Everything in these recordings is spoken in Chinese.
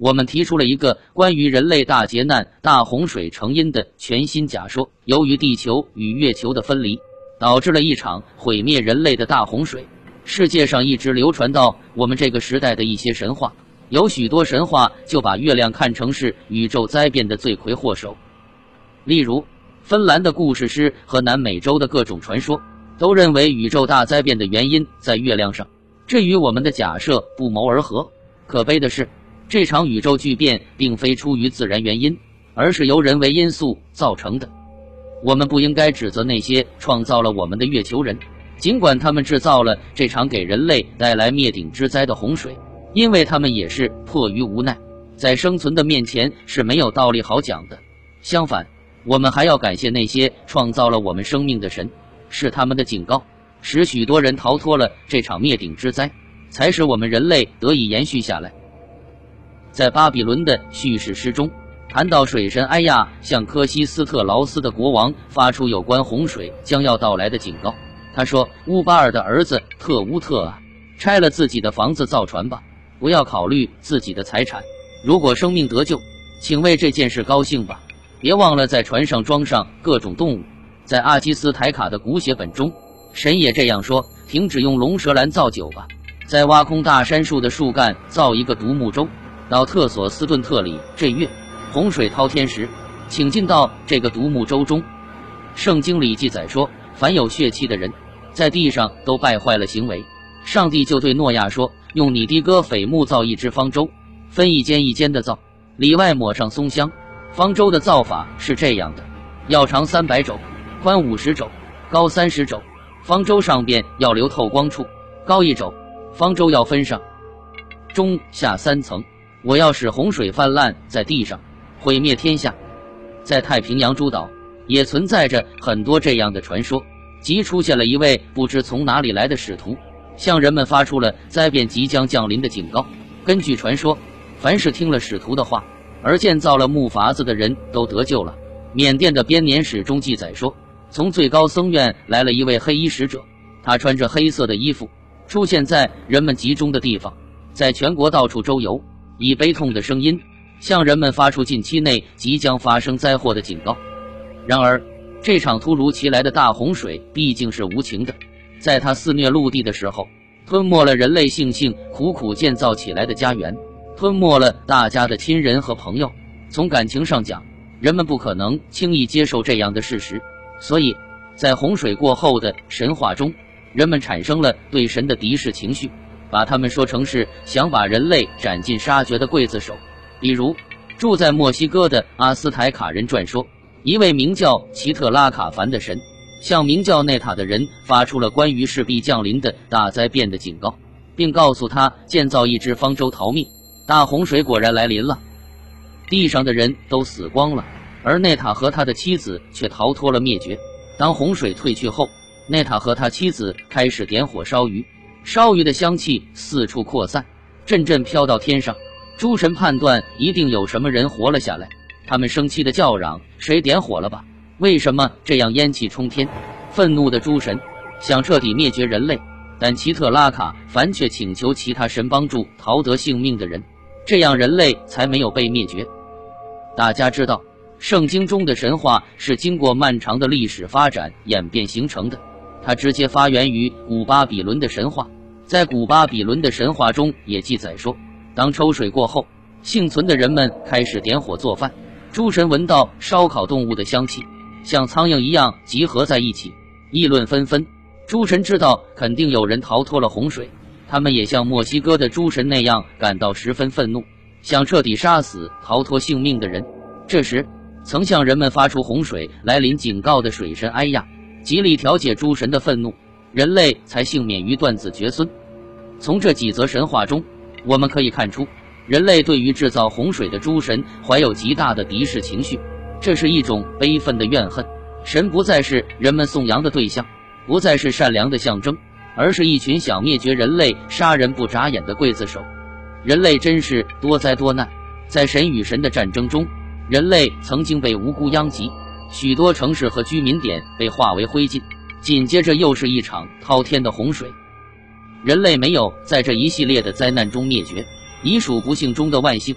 我们提出了一个关于人类大劫难、大洪水成因的全新假说：由于地球与月球的分离，导致了一场毁灭人类的大洪水。世界上一直流传到我们这个时代的一些神话，有许多神话就把月亮看成是宇宙灾变的罪魁祸首。例如，芬兰的故事诗和南美洲的各种传说，都认为宇宙大灾变的原因在月亮上，这与我们的假设不谋而合。可悲的是。这场宇宙巨变并非出于自然原因，而是由人为因素造成的。我们不应该指责那些创造了我们的月球人，尽管他们制造了这场给人类带来灭顶之灾的洪水，因为他们也是迫于无奈，在生存的面前是没有道理好讲的。相反，我们还要感谢那些创造了我们生命的神，是他们的警告，使许多人逃脱了这场灭顶之灾，才使我们人类得以延续下来。在巴比伦的叙事诗中，谈到水神埃亚向科西斯特劳斯的国王发出有关洪水将要到来的警告。他说：“乌巴尔的儿子特乌特啊，拆了自己的房子造船吧，不要考虑自己的财产。如果生命得救，请为这件事高兴吧。别忘了在船上装上各种动物。”在阿基斯台卡的古写本中，神也这样说：“停止用龙舌兰造酒吧，在挖空大杉树的树干造一个独木舟。”到特索斯顿特里这月，洪水滔天时，请进到这个独木舟中。圣经里记载说，凡有血气的人，在地上都败坏了行为。上帝就对诺亚说：“用你的哥斐木造一只方舟，分一间一间的造，里外抹上松香。方舟的造法是这样的：要长三百肘，宽五十肘，高三十肘。方舟上边要留透光处，高一肘。方舟要分上中下三层。”我要使洪水泛滥在地上，毁灭天下。在太平洋诸岛也存在着很多这样的传说，即出现了一位不知从哪里来的使徒，向人们发出了灾变即将降临的警告。根据传说，凡是听了使徒的话而建造了木筏子的人都得救了。缅甸的编年史中记载说，从最高僧院来了一位黑衣使者，他穿着黑色的衣服，出现在人们集中的地方，在全国到处周游。以悲痛的声音向人们发出近期内即将发生灾祸的警告。然而，这场突如其来的大洪水毕竟是无情的，在它肆虐陆地的时候，吞没了人类幸幸苦苦建造起来的家园，吞没了大家的亲人和朋友。从感情上讲，人们不可能轻易接受这样的事实，所以，在洪水过后的神话中，人们产生了对神的敌视情绪。把他们说成是想把人类斩尽杀绝的刽子手，比如住在墨西哥的阿斯台卡人传说，一位名叫奇特拉卡凡的神，向名叫内塔的人发出了关于势必降临的大灾变的警告，并告诉他建造一只方舟逃命。大洪水果然来临了，地上的人都死光了，而内塔和他的妻子却逃脱了灭绝。当洪水退去后，内塔和他妻子开始点火烧鱼。烧鱼的香气四处扩散，阵阵飘到天上。诸神判断一定有什么人活了下来，他们生气的叫嚷：“谁点火了吧？为什么这样烟气冲天？”愤怒的诸神想彻底灭绝人类，但奇特拉卡凡却请求其他神帮助逃得性命的人，这样人类才没有被灭绝。大家知道，圣经中的神话是经过漫长的历史发展演变形成的。它直接发源于古巴比伦的神话，在古巴比伦的神话中也记载说，当抽水过后，幸存的人们开始点火做饭，诸神闻到烧烤动物的香气，像苍蝇一样集合在一起，议论纷纷。诸神知道肯定有人逃脱了洪水，他们也像墨西哥的诸神那样感到十分愤怒，想彻底杀死逃脱性命的人。这时，曾向人们发出洪水来临警告的水神埃亚。极力调解诸神的愤怒，人类才幸免于断子绝孙。从这几则神话中，我们可以看出，人类对于制造洪水的诸神怀有极大的敌视情绪，这是一种悲愤的怨恨。神不再是人们颂扬的对象，不再是善良的象征，而是一群想灭绝人类、杀人不眨眼的刽子手。人类真是多灾多难，在神与神的战争中，人类曾经被无辜殃及。许多城市和居民点被化为灰烬，紧接着又是一场滔天的洪水。人类没有在这一系列的灾难中灭绝，已属不幸中的万幸。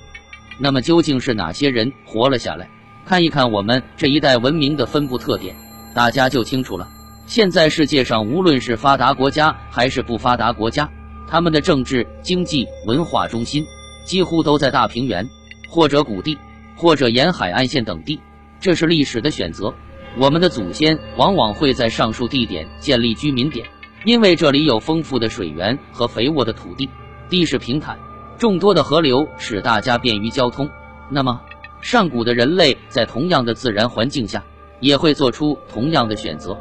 那么究竟是哪些人活了下来？看一看我们这一代文明的分布特点，大家就清楚了。现在世界上无论是发达国家还是不发达国家，他们的政治、经济、文化中心几乎都在大平原，或者谷地，或者沿海岸线等地。这是历史的选择。我们的祖先往往会在上述地点建立居民点，因为这里有丰富的水源和肥沃的土地，地势平坦，众多的河流使大家便于交通。那么，上古的人类在同样的自然环境下，也会做出同样的选择。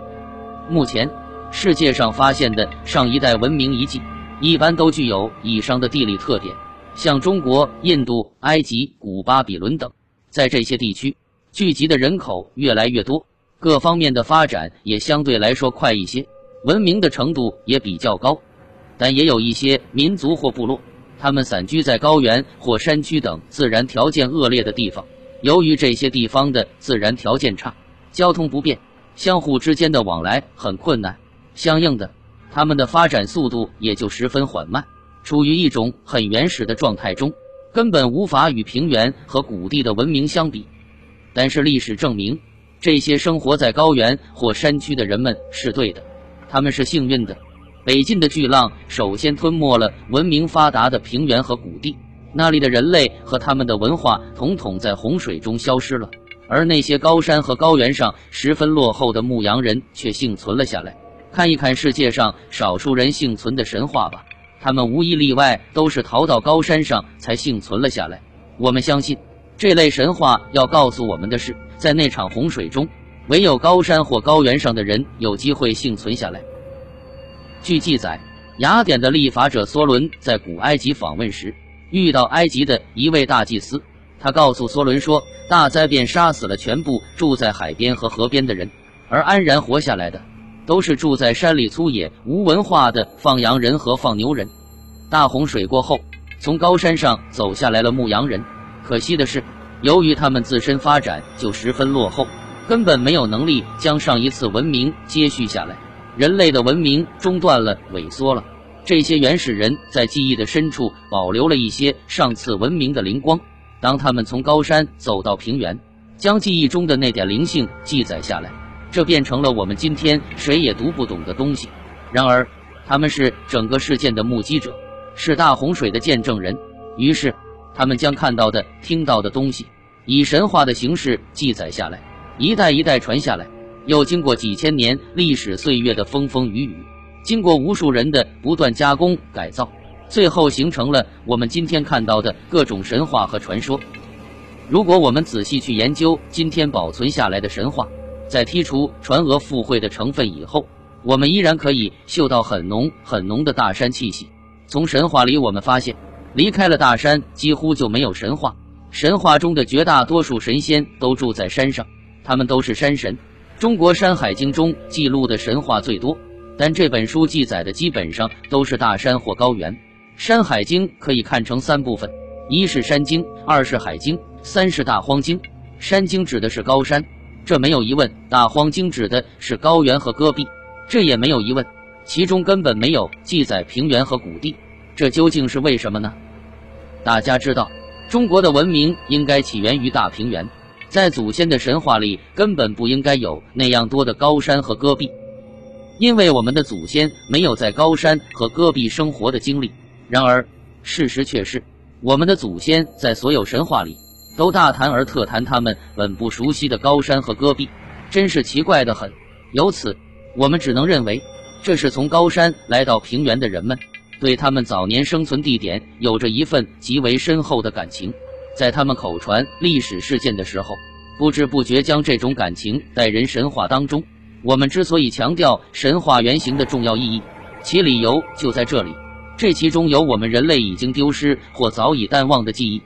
目前，世界上发现的上一代文明遗迹，一般都具有以上的地理特点，像中国、印度、埃及、古巴比伦等，在这些地区聚集的人口越来越多。各方面的发展也相对来说快一些，文明的程度也比较高，但也有一些民族或部落，他们散居在高原或山区等自然条件恶劣的地方。由于这些地方的自然条件差，交通不便，相互之间的往来很困难，相应的，他们的发展速度也就十分缓慢，处于一种很原始的状态中，根本无法与平原和谷地的文明相比。但是历史证明。这些生活在高原或山区的人们是对的，他们是幸运的。北进的巨浪首先吞没了文明发达的平原和谷地，那里的人类和他们的文化统统在洪水中消失了。而那些高山和高原上十分落后的牧羊人却幸存了下来。看一看世界上少数人幸存的神话吧，他们无一例外都是逃到高山上才幸存了下来。我们相信。这类神话要告诉我们的是，在那场洪水中，唯有高山或高原上的人有机会幸存下来。据记载，雅典的立法者梭伦在古埃及访问时，遇到埃及的一位大祭司，他告诉梭伦说，大灾便杀死了全部住在海边和河边的人，而安然活下来的，都是住在山里粗野无文化的放羊人和放牛人。大洪水过后，从高山上走下来了牧羊人。可惜的是，由于他们自身发展就十分落后，根本没有能力将上一次文明接续下来。人类的文明中断了，萎缩了。这些原始人在记忆的深处保留了一些上次文明的灵光。当他们从高山走到平原，将记忆中的那点灵性记载下来，这变成了我们今天谁也读不懂的东西。然而，他们是整个事件的目击者，是大洪水的见证人。于是。他们将看到的、听到的东西，以神话的形式记载下来，一代一代传下来，又经过几千年历史岁月的风风雨雨，经过无数人的不断加工改造，最后形成了我们今天看到的各种神话和传说。如果我们仔细去研究今天保存下来的神话，在剔除传讹附会的成分以后，我们依然可以嗅到很浓很浓的大山气息。从神话里，我们发现。离开了大山，几乎就没有神话。神话中的绝大多数神仙都住在山上，他们都是山神。中国《山海经》中记录的神话最多，但这本书记载的基本上都是大山或高原。《山海经》可以看成三部分：一是山经，二是海经，三是大荒经。山经指的是高山，这没有疑问；大荒经指的是高原和戈壁，这也没有疑问。其中根本没有记载平原和谷地。这究竟是为什么呢？大家知道，中国的文明应该起源于大平原，在祖先的神话里根本不应该有那样多的高山和戈壁，因为我们的祖先没有在高山和戈壁生活的经历。然而，事实却是，我们的祖先在所有神话里都大谈而特谈他们本不熟悉的高山和戈壁，真是奇怪的很。由此，我们只能认为，这是从高山来到平原的人们。对他们早年生存地点有着一份极为深厚的感情，在他们口传历史事件的时候，不知不觉将这种感情带人神话当中。我们之所以强调神话原型的重要意义，其理由就在这里。这其中有我们人类已经丢失或早已淡忘的记忆。